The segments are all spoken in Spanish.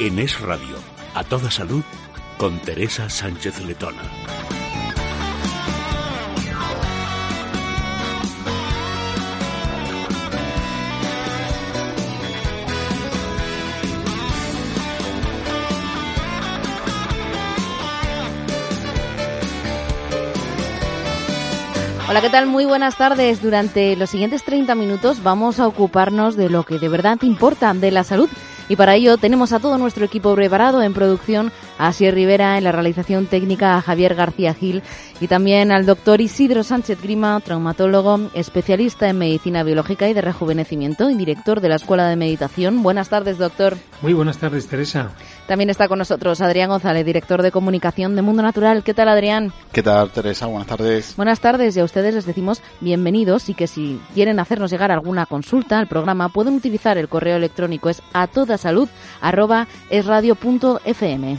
En Es Radio, a toda salud, con Teresa Sánchez Letona. Hola, ¿qué tal? Muy buenas tardes. Durante los siguientes 30 minutos vamos a ocuparnos de lo que de verdad importa, de la salud. Y para ello tenemos a todo nuestro equipo preparado en producción, a Asier Rivera en la realización técnica, a Javier García Gil y también al doctor Isidro Sánchez Grima, traumatólogo, especialista en medicina biológica y de rejuvenecimiento y director de la Escuela de Meditación. Buenas tardes, doctor. Muy buenas tardes, Teresa. También está con nosotros Adrián González, director de comunicación de Mundo Natural. ¿Qué tal, Adrián? ¿Qué tal, Teresa? Buenas tardes. Buenas tardes y a ustedes les decimos bienvenidos y que si quieren hacernos llegar alguna consulta al programa pueden utilizar el correo electrónico es a toda salud arroba esradio.fm.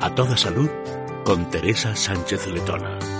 a toda salud, con Teresa Sánchez Letona.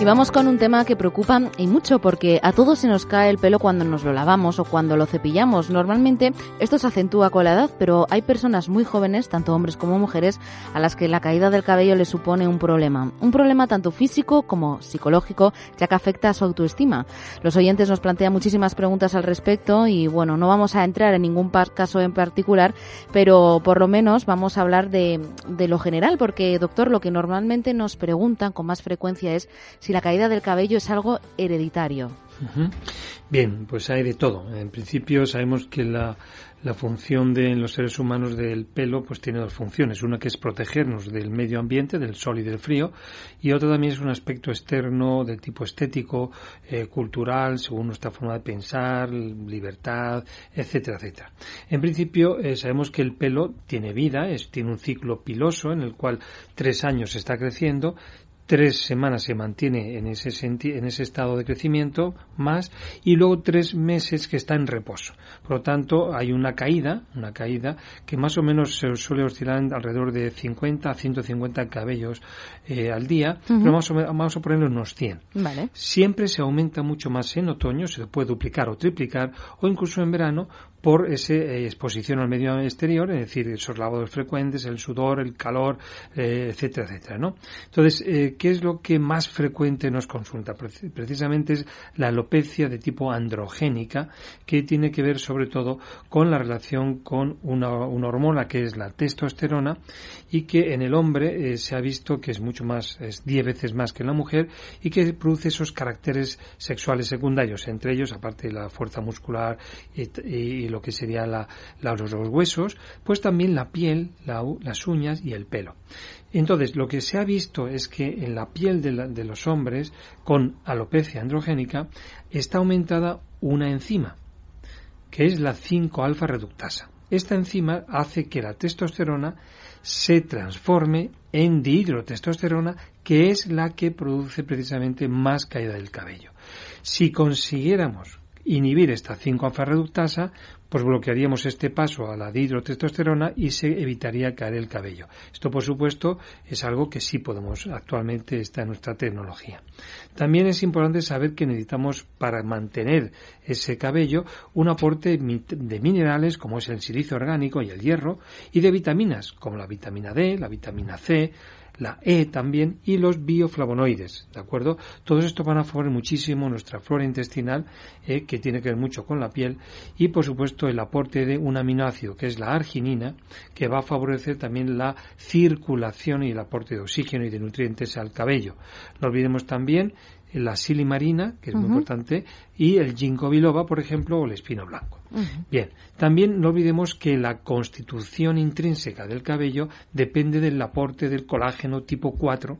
Y vamos con un tema que preocupa y mucho porque a todos se nos cae el pelo cuando nos lo lavamos o cuando lo cepillamos. Normalmente esto se acentúa con la edad, pero hay personas muy jóvenes, tanto hombres como mujeres, a las que la caída del cabello les supone un problema. Un problema tanto físico como psicológico, ya que afecta a su autoestima. Los oyentes nos plantean muchísimas preguntas al respecto y bueno, no vamos a entrar en ningún caso en particular, pero por lo menos vamos a hablar de, de lo general, porque doctor, lo que normalmente nos preguntan con más frecuencia es la caída del cabello es algo hereditario. Bien, pues hay de todo. En principio sabemos que la, la función de los seres humanos del pelo pues tiene dos funciones. Una que es protegernos del medio ambiente, del sol y del frío, y otra también es un aspecto externo de tipo estético, eh, cultural, según nuestra forma de pensar, libertad, etcétera, etcétera. En principio eh, sabemos que el pelo tiene vida, es, tiene un ciclo piloso en el cual tres años está creciendo, tres semanas se mantiene en ese, en ese estado de crecimiento más y luego tres meses que está en reposo. Por lo tanto, hay una caída, una caída que más o menos se suele oscilar alrededor de 50 a 150 cabellos eh, al día, pero vamos a, vamos a ponerlo unos 100. Vale. Siempre se aumenta mucho más en otoño, se puede duplicar o triplicar, o incluso en verano, por esa eh, exposición al medio exterior, es decir, esos lavados frecuentes, el sudor, el calor, eh, etcétera, etcétera, ¿no? Entonces, eh, ¿qué es lo que más frecuente nos consulta? Precisamente es la alopecia de tipo androgénica, que tiene que ver sobre todo con la relación con una, una hormona que es la testosterona y que en el hombre se ha visto que es mucho más, es 10 veces más que en la mujer y que produce esos caracteres sexuales secundarios, entre ellos, aparte de la fuerza muscular y, y lo que sería la, la, los, huesos, pues también la piel, la, las uñas y el pelo. Entonces, lo que se ha visto es que en la piel de, de los hombres con alopecia androgénica está aumentada una enzima, que es la 5-alfa reductasa. Esta enzima hace que la testosterona se transforme en dihidrotestosterona, que es la que produce precisamente más caída del cabello. Si consiguiéramos inhibir esta 5-alfa reductasa, pues bloquearíamos este paso a la dihidrotestosterona y se evitaría caer el cabello. Esto, por supuesto, es algo que sí podemos, actualmente está en nuestra tecnología. También es importante saber que necesitamos, para mantener ese cabello, un aporte de minerales como es el silicio orgánico y el hierro, y de vitaminas como la vitamina D, la vitamina C, la E también y los bioflavonoides, ¿de acuerdo? Todos estos van a favorecer muchísimo nuestra flora intestinal, eh, que tiene que ver mucho con la piel, y por supuesto el aporte de un aminoácido, que es la arginina, que va a favorecer también la circulación y el aporte de oxígeno y de nutrientes al cabello. No olvidemos también la silimarina, que es muy importante, y el ginkgo biloba, por ejemplo, o el espino blanco. Bien, también no olvidemos que la constitución intrínseca del cabello depende del aporte del colágeno tipo 4,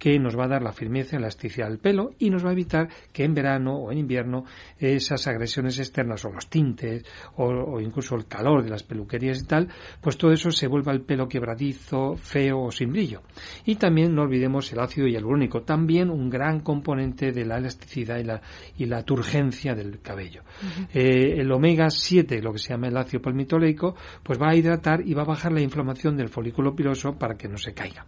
que nos va a dar la firmeza y elasticidad del pelo y nos va a evitar que en verano o en invierno esas agresiones externas o los tintes o, incluso el calor de las peluquerías y tal, pues todo eso se vuelva el pelo quebradizo, feo o sin brillo. Y también no olvidemos el ácido hialurónico, también un gran componente de la elasticidad y la, y la turgencia del cabello. Eh, el omega 7, lo que se llama el ácido palmitoleico, pues va a hidratar y va a bajar la inflamación del folículo piloso para que no se caiga.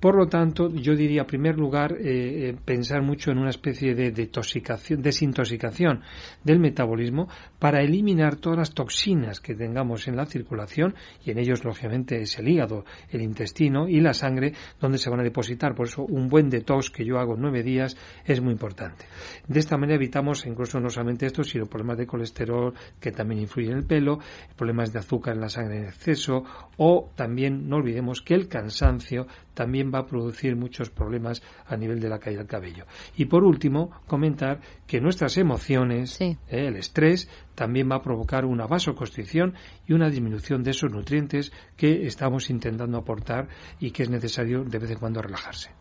Por lo tanto, yo diría, en primer lugar, eh, eh, pensar mucho en una especie de desintoxicación del metabolismo para eliminar todas las toxinas que tengamos en la circulación, y en ellos, lógicamente, es el hígado, el intestino y la sangre, donde se van a depositar. Por eso, un buen detox que yo hago nueve días es muy importante. De esta manera evitamos incluso no solamente esto, sino problemas de colesterol que también influyen en el pelo, problemas de azúcar en la sangre en exceso, o también no olvidemos que el cansancio también va a producir muchos problemas a nivel de la caída del cabello. Y por último, comentar que nuestras emociones, eh, el estrés, también va a provocar una vasoconstricción y una disminución de esos nutrientes que estamos intentando aportar y que es necesario de vez en cuando relajarse.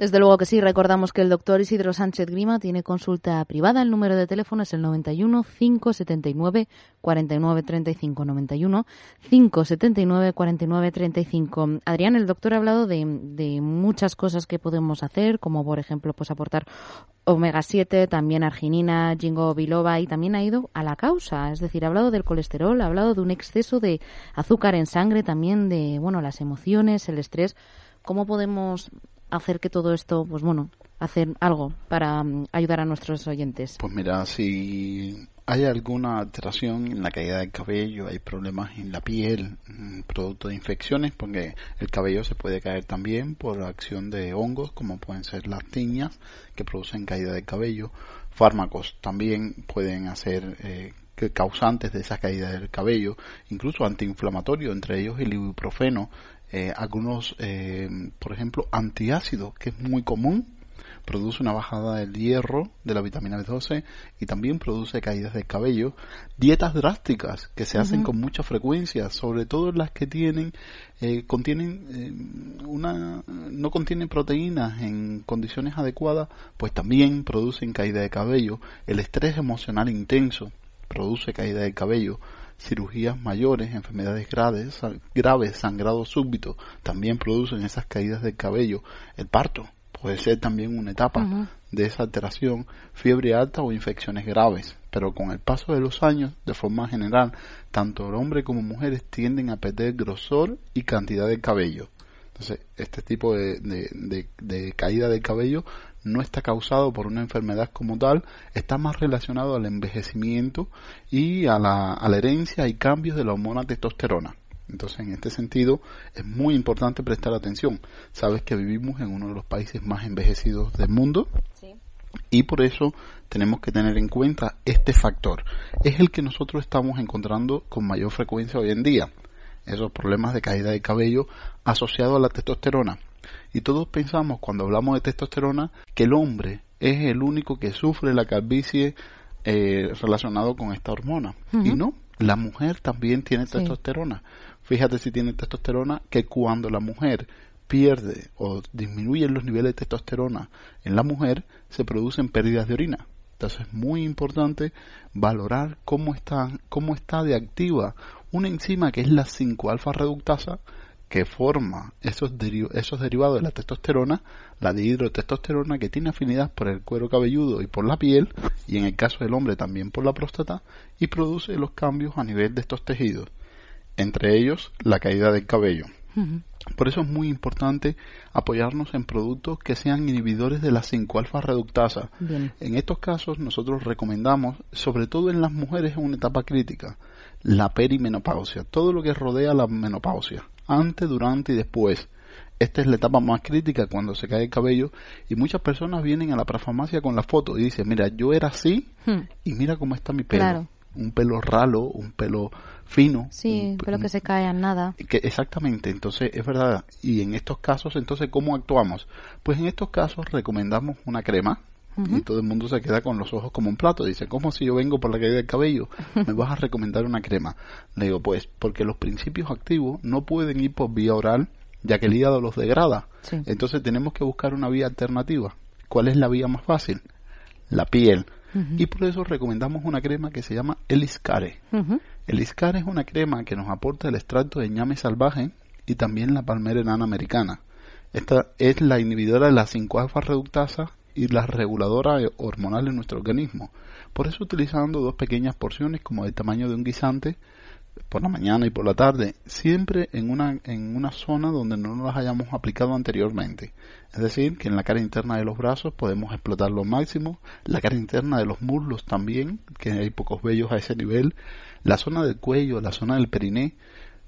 Desde luego que sí, recordamos que el doctor Isidro Sánchez Grima tiene consulta privada. El número de teléfono es el 91 579 49 35 91 579 49 35. Adrián, el doctor ha hablado de, de muchas cosas que podemos hacer, como por ejemplo pues aportar omega 7, también arginina, jingo biloba y también ha ido a la causa, es decir, ha hablado del colesterol, ha hablado de un exceso de azúcar en sangre, también de bueno, las emociones, el estrés. ¿Cómo podemos hacer que todo esto, pues bueno, hacer algo para mm, ayudar a nuestros oyentes? Pues mira, si hay alguna alteración en la caída del cabello, hay problemas en la piel, mm, producto de infecciones, porque el cabello se puede caer también por acción de hongos, como pueden ser las tiñas, que producen caída del cabello. Fármacos también pueden hacer eh, causantes de esa caída del cabello, incluso antiinflamatorio, entre ellos el ibuprofeno, eh, algunos, eh, por ejemplo, antiácidos, que es muy común, produce una bajada del hierro, de la vitamina B12 y también produce caídas del cabello. Dietas drásticas que se hacen con mucha frecuencia, sobre todo las que tienen, eh, contienen una, no contienen proteínas en condiciones adecuadas, pues también producen caída de cabello. El estrés emocional intenso produce caída de cabello cirugías mayores, enfermedades graves, graves, sangrado súbito, también producen esas caídas del cabello. El parto puede ser también una etapa de esa alteración, fiebre alta o infecciones graves. Pero con el paso de los años, de forma general, tanto el hombre como mujeres tienden a perder grosor y cantidad de cabello. Entonces, este tipo de, de, de caída del cabello no está causado por una enfermedad como tal, está más relacionado al envejecimiento y a la, a la herencia y cambios de la hormona testosterona. Entonces, en este sentido, es muy importante prestar atención. Sabes que vivimos en uno de los países más envejecidos del mundo y por eso tenemos que tener en cuenta este factor. Es el que nosotros estamos encontrando con mayor frecuencia hoy en día. Esos problemas de caída de cabello asociados a la testosterona. Y todos pensamos cuando hablamos de testosterona que el hombre es el único que sufre la calvicie eh, relacionado con esta hormona. Y no, la mujer también tiene testosterona. Fíjate si tiene testosterona que cuando la mujer pierde o disminuye los niveles de testosterona en la mujer, se producen pérdidas de orina. Entonces es muy importante valorar cómo está, cómo está de activa una enzima que es la 5-alfa reductasa que forma esos, esos derivados de la testosterona, la dihidrotestosterona, que tiene afinidad por el cuero cabelludo y por la piel, y en el caso del hombre también por la próstata, y produce los cambios a nivel de estos tejidos, entre ellos la caída del cabello. Por eso es muy importante apoyarnos en productos que sean inhibidores de la 5-alfa reductasa. En estos casos nosotros recomendamos, sobre todo en las mujeres en una etapa crítica, la perimenopausia, todo lo que rodea la menopausia antes, durante y después. Esta es la etapa más crítica cuando se cae el cabello y muchas personas vienen a la parafarmacia con la foto y dicen, mira, yo era así hmm. y mira cómo está mi pelo. Un pelo ralo, un pelo fino. Sí, pelo que se cae en nada. Que, exactamente, entonces es verdad. Y en estos casos, entonces, ¿cómo actuamos? Pues en estos casos recomendamos una crema Y todo el mundo se queda con los ojos como un plato. Dice, ¿cómo si yo vengo por la caída del cabello me vas a recomendar una crema? Le digo, pues porque los principios activos no pueden ir por vía oral, ya que el hígado los degrada. Entonces tenemos que buscar una vía alternativa. ¿Cuál es la vía más fácil? La piel. Y por eso recomendamos una crema que se llama Eliscare. Eliscare es una crema que nos aporta el extracto de ñame salvaje y también la palmera enana americana. Esta es la inhibidora de la 5-alfa reductasa y la reguladora hormonal en nuestro organismo. Por eso utilizando dos pequeñas porciones como el tamaño de un guisante por la mañana y por la tarde, siempre en una, en una zona donde no las hayamos aplicado anteriormente. Es decir, que en la cara interna de los brazos podemos explotar lo máximo, la cara interna de los muslos también, que hay pocos vellos a ese nivel, la zona del cuello, la zona del periné.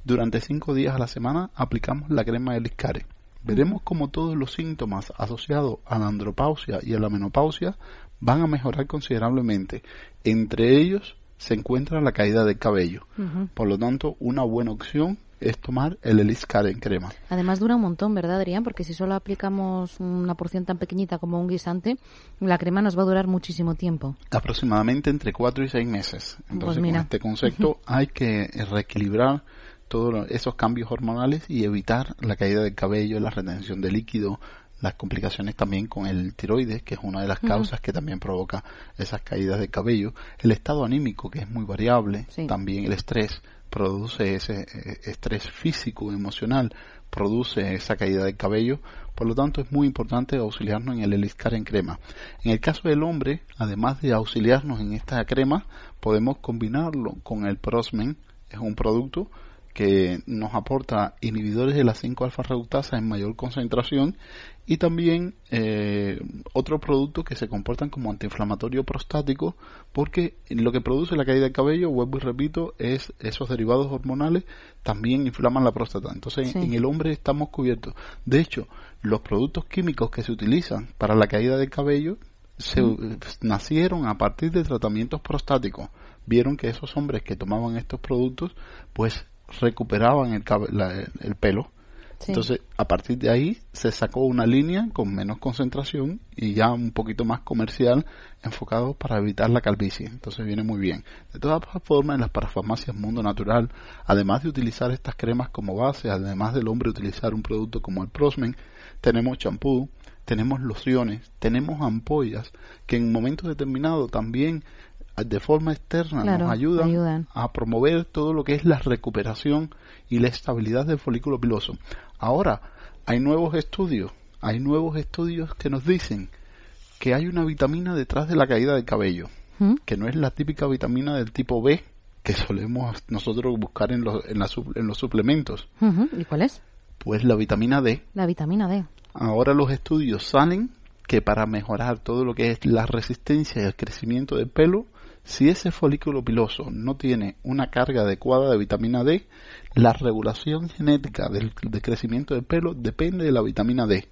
Durante cinco días a la semana aplicamos la crema de Liscare. Veremos cómo todos los síntomas asociados a la andropausia y a la menopausia van a mejorar considerablemente. Entre ellos se encuentra la caída del cabello. Por lo tanto, una buena opción es tomar el Eliscar en crema. Además dura un montón, ¿verdad, Adrián? Porque si solo aplicamos una porción tan pequeñita como un guisante, la crema nos va a durar muchísimo tiempo. Aproximadamente entre 4 y 6 meses. Pues Entonces, con este concepto hay que reequilibrar todos esos cambios hormonales y evitar la caída del cabello, la retención de líquido, las complicaciones también con el tiroides, que es una de las causas que también provoca esas caídas de cabello, el estado anímico, que es muy variable, también el estrés produce ese eh, estrés físico, emocional, produce esa caída de cabello, por lo tanto es muy importante auxiliarnos en el Eliscar en crema. En el caso del hombre, además de auxiliarnos en esta crema, podemos combinarlo con el Prosmen, es un producto que nos aporta inhibidores de la 5-alfa reductasa en mayor concentración y también eh, otros productos que se comportan como antiinflamatorio prostático porque lo que produce la caída del cabello, vuelvo y repito, es esos derivados hormonales también inflaman la próstata. Entonces en el hombre estamos cubiertos. De hecho, los productos químicos que se utilizan para la caída del cabello se, nacieron a partir de tratamientos prostáticos. Vieron que esos hombres que tomaban estos productos pues recuperaban el, el pelo. Entonces, a partir de ahí se sacó una línea con menos concentración y ya un poquito más comercial enfocado para evitar la calvicie. Entonces viene muy bien. De todas formas, en las parafarmacias Mundo Natural, además de utilizar estas cremas como base, además del hombre utilizar un producto como el Prosmen, tenemos champú, tenemos lociones, tenemos ampollas que en un momento determinado también de forma externa nos ayudan, a promover todo lo que es la recuperación y la estabilidad del folículo piloso. Ahora, hay nuevos estudios, hay nuevos estudios que nos dicen que hay una vitamina detrás de la caída del cabello, ¿Mm? que no es la típica vitamina del tipo B que solemos nosotros buscar en los, en, en los suplementos. ¿Y cuál es? Pues la vitamina D. La vitamina D. Ahora los estudios salen que para mejorar todo lo que es la resistencia y el crecimiento del pelo, si ese folículo piloso no tiene una carga adecuada de vitamina D, la regulación genética del, crecimiento del pelo depende de la vitamina D.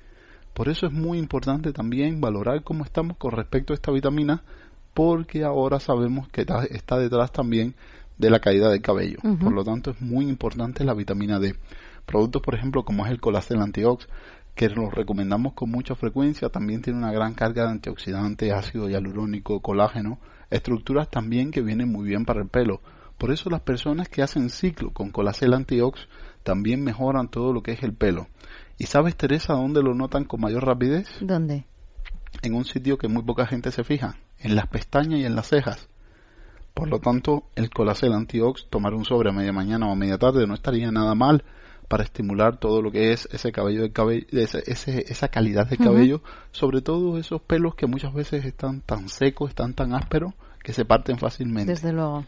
Por eso es muy importante también valorar cómo estamos con respecto a esta vitamina, porque ahora sabemos que está detrás también de la caída del cabello. Por lo tanto, es muy importante la vitamina D. Productos, por ejemplo, como es el colacel antiox, que los recomendamos con mucha frecuencia, también tiene una gran carga de antioxidantes, ácido hialurónico, colágeno, estructuras también que vienen muy bien para el pelo. Por eso las personas que hacen ciclo con colacel antiox también mejoran todo lo que es el pelo. ¿Y sabes, Teresa, dónde lo notan con mayor rapidez? ¿Dónde? En un sitio que muy poca gente se fija, en las pestañas y en las cejas. Por lo tanto, el colacel antiox, tomar un sobre a media mañana o a media tarde no estaría nada mal para estimular todo lo que es ese cabello de cabello, ese, esa calidad de cabello, sobre todo esos pelos que muchas veces están tan secos, están tan ásperos que se parten fácilmente. Desde luego.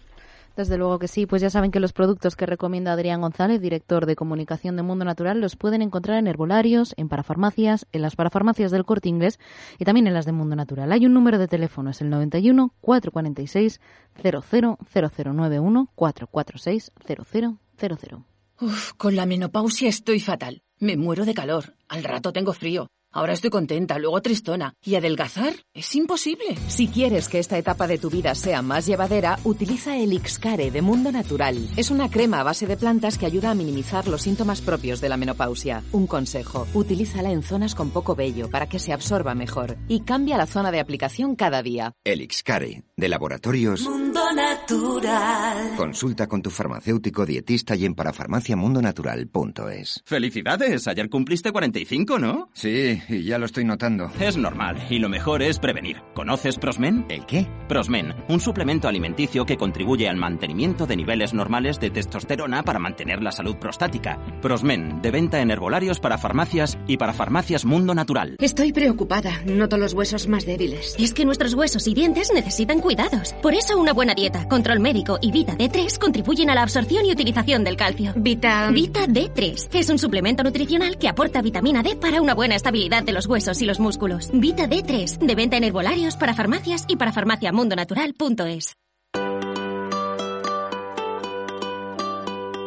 Desde luego que sí, pues ya saben que los productos que recomienda Adrián González, director de comunicación de Mundo Natural, los pueden encontrar en herbolarios, en parafarmacias, en las parafarmacias del Corte Inglés y también en las de Mundo Natural. Hay un número de teléfono, es el 91 446 000091 446 0000. Uf, con la menopausia estoy fatal. Me muero de calor. Al rato tengo frío. Ahora estoy contenta, luego tristona. ¿Y adelgazar? Es imposible. Si quieres que esta etapa de tu vida sea más llevadera, utiliza el Ixcare de Mundo Natural. Es una crema a base de plantas que ayuda a minimizar los síntomas propios de la menopausia. Un consejo, utilízala en zonas con poco vello para que se absorba mejor y cambia la zona de aplicación cada día. El Ixcare, de laboratorios Mundo Natural. Consulta con tu farmacéutico dietista y en parafarmaciamundonatural.es. Felicidades, ayer cumpliste 45, ¿no? Sí, y ya lo estoy notando. Es normal, y lo mejor es prevenir. ¿Conoces Prosmen? ¿El qué? Prosmen, un suplemento alimenticio que contribuye al mantenimiento de niveles normales de testosterona para mantener la salud prostática. Prosmen, de venta en herbolarios para farmacias y para farmacias Mundo Natural. Estoy preocupada, noto los huesos más débiles. Es que nuestros huesos y dientes necesitan cuidados. Por eso una buena dieta, control médico y Vita D3 contribuyen a la absorción y utilización del calcio. Vita... Vita D3 es un suplemento nutricional que aporta vitamina D para una buena estabilidad de los huesos y los músculos. Vita D3, de venta en herbolarios para farmacias y para farmaciamundonatural.es.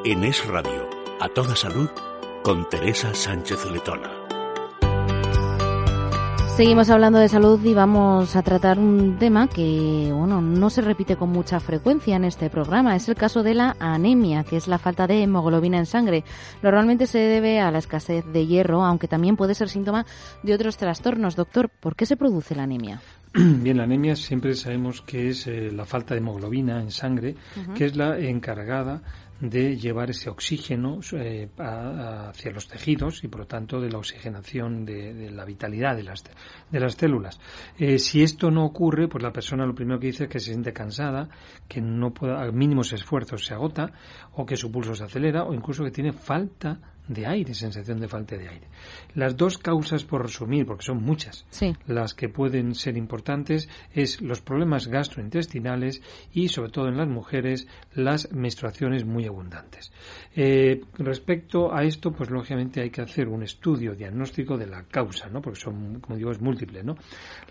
En Es Radio, a toda salud, con Teresa Sánchez Letona. Seguimos hablando de salud y vamos a tratar un tema que, bueno, no se repite con mucha frecuencia en este programa. Es el caso de la anemia, que es la falta de hemoglobina en sangre. Normalmente se debe a la escasez de hierro, aunque también puede ser síntoma de otros trastornos. Doctor, ¿por qué se produce la anemia? Bien, la anemia siempre sabemos que es eh, la falta de hemoglobina en sangre, uh -huh. que es la encargada de llevar ese oxígeno eh, hacia los tejidos y por lo tanto de la oxigenación de, la vitalidad de las, de las células. Eh, si esto no ocurre, pues la persona lo primero que dice es que se siente cansada, que no puede, a mínimos esfuerzos se agota o que su pulso se acelera o incluso que tiene falta de aire, sensación de falta de aire. Las dos causas, por resumir, porque son muchas, sí. las que pueden ser importantes, es los problemas gastrointestinales y, sobre todo en las mujeres, las menstruaciones muy abundantes. Eh, respecto a esto, pues lógicamente hay que hacer un estudio diagnóstico de la causa, ¿no? porque son, como digo, es múltiple. ¿no?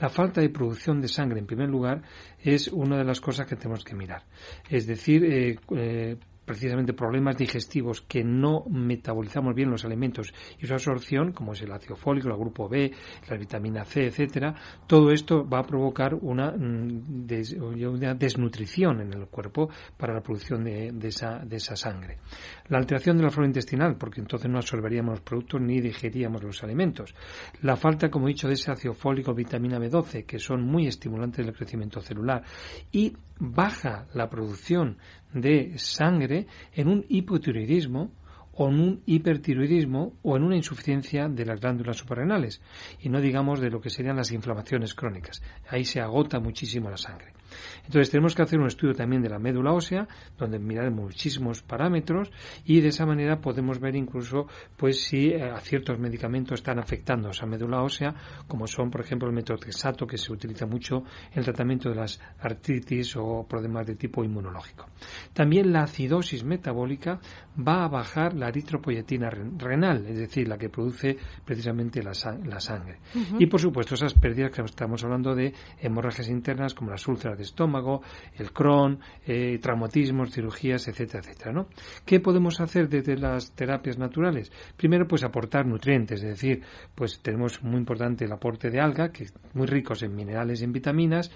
La falta de producción de sangre, en primer lugar, es una de las cosas que tenemos que mirar. Es decir, eh, eh, precisamente problemas digestivos que no metabolizamos bien los alimentos y su absorción, como es el ácido fólico, el grupo B, la vitamina C, etcétera, todo esto va a provocar una, des, una desnutrición en el cuerpo para la producción de, de, esa, de esa sangre. La alteración de la flora intestinal, porque entonces no absorberíamos los productos ni digeríamos los alimentos. La falta, como he dicho, de ese ácido fólico, vitamina B12, que son muy estimulantes del crecimiento celular. Y baja la producción de sangre en un hipotiroidismo o en un hipertiroidismo o en una insuficiencia de las glándulas suprarrenales y no digamos de lo que serían las inflamaciones crónicas. Ahí se agota muchísimo la sangre. Entonces tenemos que hacer un estudio también de la médula ósea, donde mirar muchísimos parámetros y de esa manera podemos ver incluso pues si eh, a ciertos medicamentos están afectando a esa médula ósea, como son por ejemplo el metotrexato que se utiliza mucho en el tratamiento de las artritis o problemas de tipo inmunológico. También la acidosis metabólica va a bajar la eritropoyetina renal, es decir, la que produce precisamente la, la sangre. Uh -huh. Y por supuesto esas pérdidas que estamos hablando de hemorragias internas como las úlceras de estómago, el Crohn, eh, traumatismos, cirugías, etcétera, etcétera, ¿no? ¿Qué podemos hacer desde las terapias naturales? Primero, pues aportar nutrientes, es decir, pues tenemos muy importante el aporte de alga, que es muy ricos en minerales y en vitaminas,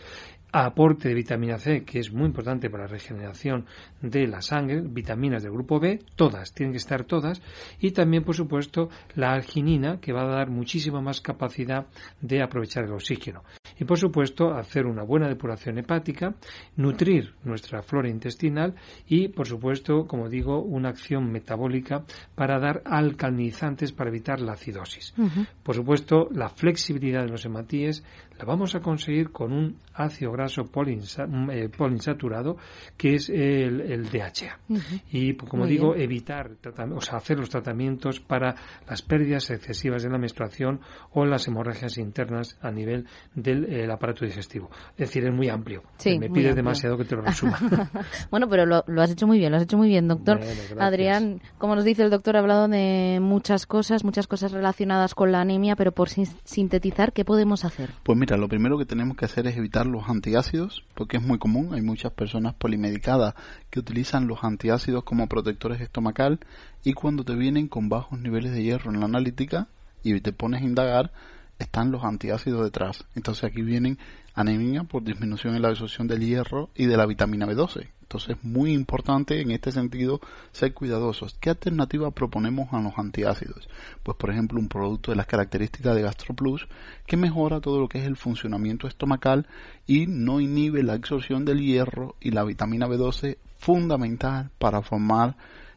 aporte de vitamina C, que es muy importante para la regeneración de la sangre, vitaminas del grupo B, todas, tienen que estar todas, y también, por supuesto, la arginina, que va a dar muchísima más capacidad de aprovechar el oxígeno. Y, por supuesto, hacer una buena depuración hepática, nutrir nuestra flora intestinal y, por supuesto, como digo, una acción metabólica para dar alcalinizantes para evitar la acidosis. Uh -huh. Por supuesto, la flexibilidad de los hematíes la vamos a conseguir con un ácido graso eh, polinsaturado que es el, el DHA. Uh -huh. Y como Muy digo, bien. evitar, o sea, hacer los tratamientos para las pérdidas excesivas de la menstruación o las hemorragias internas a nivel del el aparato digestivo. Es decir, es muy amplio. Sí, Me pides demasiado que te lo resuma. bueno, pero lo, lo, has hecho muy bien, lo has hecho muy bien, doctor. Bueno, Adrián, como nos dice el doctor, ha hablado de muchas cosas, muchas cosas relacionadas con la anemia, pero por sintetizar, ¿qué podemos hacer? Pues mira, lo primero que tenemos que hacer es evitar los antiácidos, porque es muy común, hay muchas personas polimedicadas que utilizan los antiácidos como protectores estomacal y cuando te vienen con bajos niveles de hierro en la analítica y te pones a indagar, están los antiácidos detrás. Entonces aquí vienen anemia por disminución en la absorción del hierro y de la vitamina B12. Entonces es muy importante en este sentido ser cuidadosos. ¿Qué alternativa proponemos a los antiácidos? Pues por ejemplo un producto de las características de GastroPlus que mejora todo lo que es el funcionamiento estomacal y no inhibe la absorción del hierro y la vitamina B12 fundamental para formar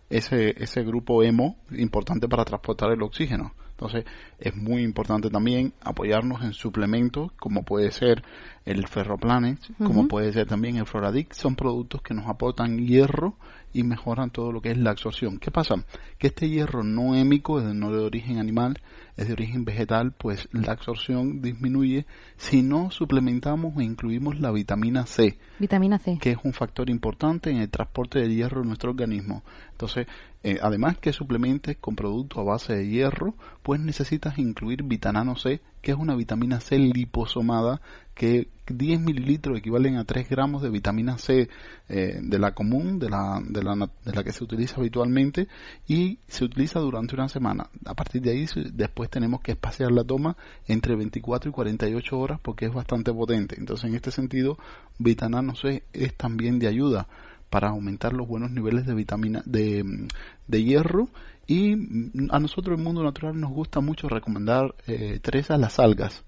ese, ese grupo hemo importante para transportar el oxígeno. Entonces es muy importante también apoyarnos en suplementos como puede ser el Ferroplanet, como puede ser también el Floradic. Son productos que nos aportan hierro y mejoran todo lo que es la absorción. ¿Qué pasa? Que este hierro no hémico, es no de origen animal, es de origen vegetal, pues la absorción disminuye si no suplementamos e incluimos la vitamina C. Vitamina C. Que es un factor importante en el transporte del hierro en nuestro organismo. Entonces, eh, además que suplementes con productos a base de hierro, pues necesitas incluir vitamina C, que es una vitamina C liposomada que 10 mililitros equivalen a 3 gramos de vitamina C eh, de la común, de la, de, la, de la que se utiliza habitualmente y se utiliza durante una semana. A partir de ahí después tenemos que espaciar la toma entre 24 y 48 horas porque es bastante potente. Entonces en este sentido vitamina C es también de ayuda para aumentar los buenos niveles de vitamina de, de hierro y a nosotros en Mundo Natural nos gusta mucho recomendar eh, Teresa las algas.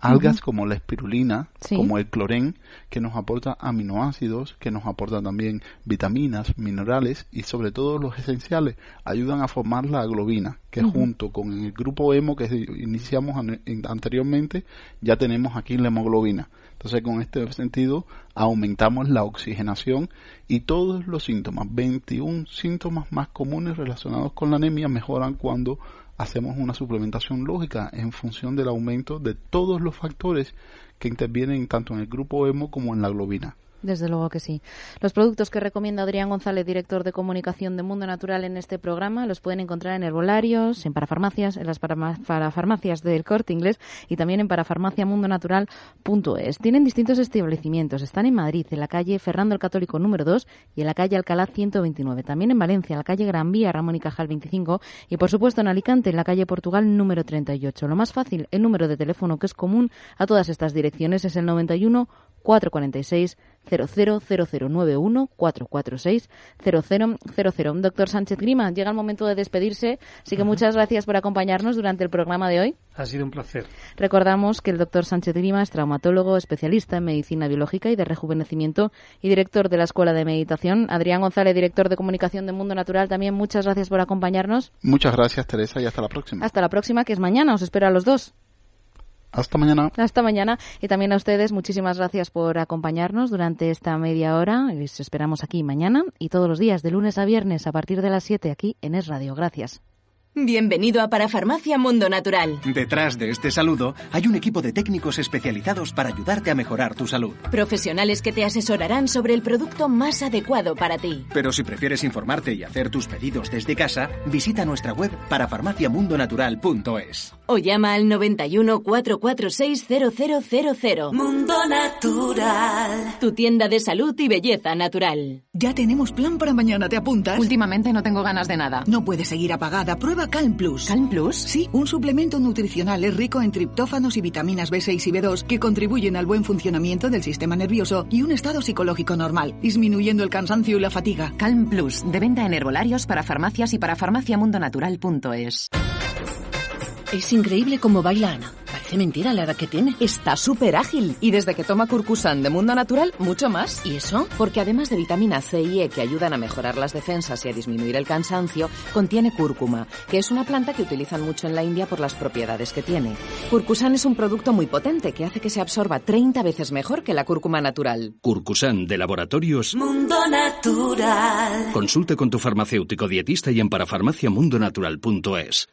Algas como la espirulina, como el clorén, que nos aporta aminoácidos, que nos aporta también vitaminas, minerales y sobre todo los esenciales, ayudan a formar la globina, que junto con el grupo hemo que iniciamos anteriormente, ya tenemos aquí la hemoglobina. Entonces, con este sentido, aumentamos la oxigenación y todos los síntomas, 21 síntomas más comunes relacionados con la anemia mejoran cuando hacemos una suplementación lógica en función del aumento de todos los factores que intervienen tanto en el grupo hemo como en la globina. Desde luego que sí. Los productos que recomienda Adrián González, director de comunicación de Mundo Natural en este programa, los pueden encontrar en herbolarios, en parafarmacias, en las parafarmacias del Corte Inglés y también en parafarmaciamundonatural.es. Tienen distintos establecimientos. Están en Madrid, en la calle Fernando el Católico número 2 y en la calle Alcalá 129. También en Valencia, en la calle Gran Vía Ramón y Cajal 25 y por supuesto en Alicante, en la calle Portugal número 38. Lo más fácil, el número de teléfono que es común a todas estas direcciones es el 91 446 000091 446 0000. Doctor Sánchez Grima, llega el momento de despedirse, así que muchas gracias por acompañarnos durante el programa de hoy. Ha sido un placer. Recordamos que el doctor Sánchez Grima es traumatólogo, especialista en medicina biológica y de rejuvenecimiento y director de la Escuela de Meditación. Adrián González, director de comunicación de Mundo Natural, también muchas gracias por acompañarnos. Muchas gracias, Teresa, y hasta la próxima. Hasta la próxima, que es mañana. Os espero a los dos. Hasta mañana. Hasta mañana. Y también a ustedes, muchísimas gracias por acompañarnos durante esta media hora. Les esperamos aquí mañana y todos los días, de lunes a viernes, a partir de las 7, aquí en Es Radio. Gracias. Bienvenido a Parafarmacia Mundo Natural. Detrás de este saludo hay un equipo de técnicos especializados para ayudarte a mejorar tu salud. Profesionales que te asesorarán sobre el producto más adecuado para ti. Pero si prefieres informarte y hacer tus pedidos desde casa, visita nuestra web parafarmaciamundonatural.es. O llama al 91 446 0000. Mundo Natural. Tu tienda de salud y belleza natural. Ya tenemos plan para mañana, ¿te apuntas? Últimamente no tengo ganas de nada. No puedes seguir apagada. Prueba Calm Plus. ¿Calm Plus? Sí, un suplemento nutricional es rico en triptófanos y vitaminas B6 y B2 que contribuyen al buen funcionamiento del sistema nervioso y un estado psicológico normal, disminuyendo el cansancio y la fatiga. Calm Plus, de venta en herbolarios para farmacias y para farmaciamundonatural.es. Es increíble cómo baila Ana. Parece mentira la edad que tiene. Está súper ágil y desde que toma Curcusan de Mundo Natural, mucho más. ¿Y eso? Porque además de vitamina C y E que ayudan a mejorar las defensas y a disminuir el cansancio, contiene cúrcuma, que es una planta que utilizan mucho en la India por las propiedades que tiene. Curcusan es un producto muy potente que hace que se absorba 30 veces mejor que la cúrcuma natural. Curcusan de laboratorios Mundo Natural. Consulte con tu farmacéutico dietista y en parafarmaciamundonatural.es.